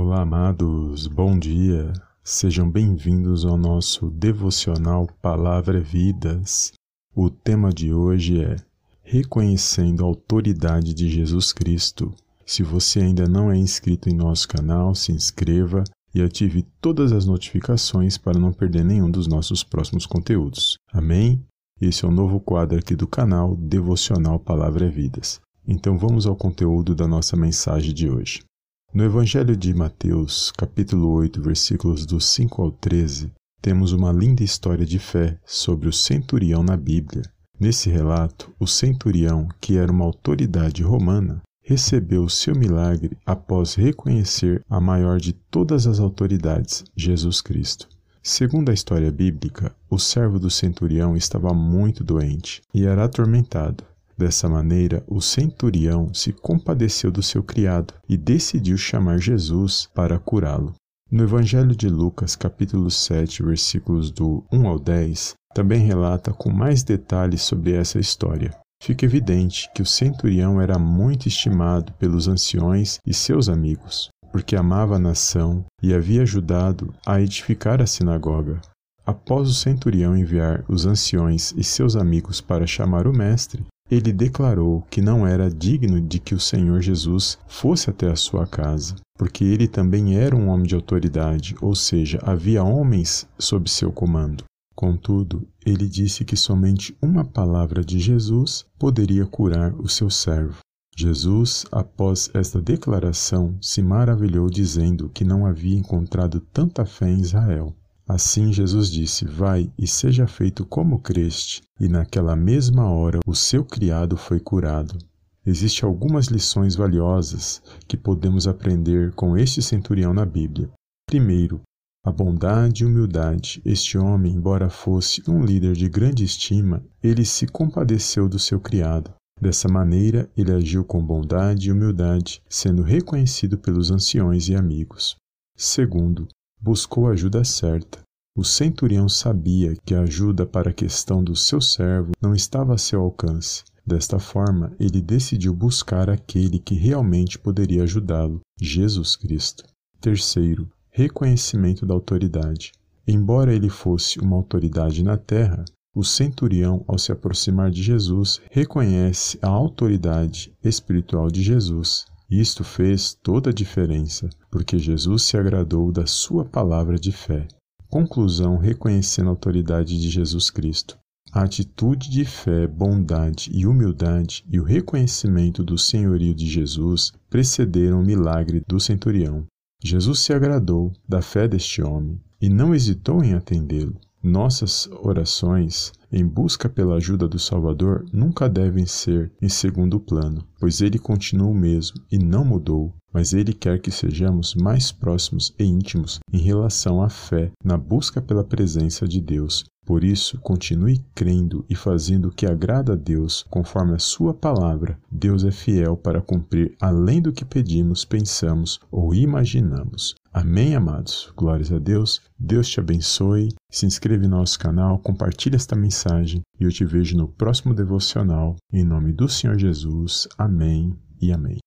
Olá, amados, bom dia. Sejam bem-vindos ao nosso devocional Palavra Vidas. O tema de hoje é Reconhecendo a autoridade de Jesus Cristo. Se você ainda não é inscrito em nosso canal, se inscreva e ative todas as notificações para não perder nenhum dos nossos próximos conteúdos. Amém? Esse é o novo quadro aqui do canal Devocional Palavra Vidas. Então vamos ao conteúdo da nossa mensagem de hoje. No Evangelho de Mateus, capítulo 8, versículos do 5 ao 13, temos uma linda história de fé sobre o centurião na Bíblia. Nesse relato, o centurião, que era uma autoridade romana, recebeu o seu milagre após reconhecer a maior de todas as autoridades, Jesus Cristo. Segundo a história bíblica, o servo do centurião estava muito doente e era atormentado. Dessa maneira, o centurião se compadeceu do seu criado e decidiu chamar Jesus para curá-lo. No Evangelho de Lucas, capítulo 7, versículos do 1 ao 10, também relata com mais detalhes sobre essa história. Fica evidente que o centurião era muito estimado pelos anciões e seus amigos, porque amava a nação e havia ajudado a edificar a sinagoga. Após o centurião enviar os anciões e seus amigos para chamar o mestre, ele declarou que não era digno de que o Senhor Jesus fosse até a sua casa, porque ele também era um homem de autoridade, ou seja, havia homens sob seu comando. Contudo, ele disse que somente uma palavra de Jesus poderia curar o seu servo. Jesus, após esta declaração, se maravilhou, dizendo que não havia encontrado tanta fé em Israel. Assim Jesus disse: Vai e seja feito como creste. E naquela mesma hora o seu criado foi curado. Existem algumas lições valiosas que podemos aprender com este centurião na Bíblia. Primeiro, a bondade e humildade. Este homem, embora fosse um líder de grande estima, ele se compadeceu do seu criado. Dessa maneira, ele agiu com bondade e humildade, sendo reconhecido pelos anciões e amigos. Segundo, buscou a ajuda certa. O centurião sabia que a ajuda para a questão do seu servo não estava a seu alcance. Desta forma, ele decidiu buscar aquele que realmente poderia ajudá-lo, Jesus Cristo. Terceiro, reconhecimento da autoridade. Embora ele fosse uma autoridade na terra, o centurião, ao se aproximar de Jesus, reconhece a autoridade espiritual de Jesus isto fez toda a diferença, porque Jesus se agradou da sua palavra de fé. Conclusão reconhecendo a autoridade de Jesus Cristo. A atitude de fé, bondade e humildade e o reconhecimento do senhorio de Jesus precederam o milagre do centurião. Jesus se agradou da fé deste homem e não hesitou em atendê-lo. Nossas orações em busca pela ajuda do Salvador nunca devem ser em segundo plano, pois ele continua o mesmo e não mudou, mas ele quer que sejamos mais próximos e íntimos em relação à fé na busca pela presença de Deus. Por isso, continue crendo e fazendo o que agrada a Deus, conforme a Sua palavra. Deus é fiel para cumprir além do que pedimos, pensamos ou imaginamos. Amém, amados? Glórias a Deus. Deus te abençoe. Se inscreve no nosso canal, compartilhe esta mensagem e eu te vejo no próximo devocional. Em nome do Senhor Jesus. Amém e amém.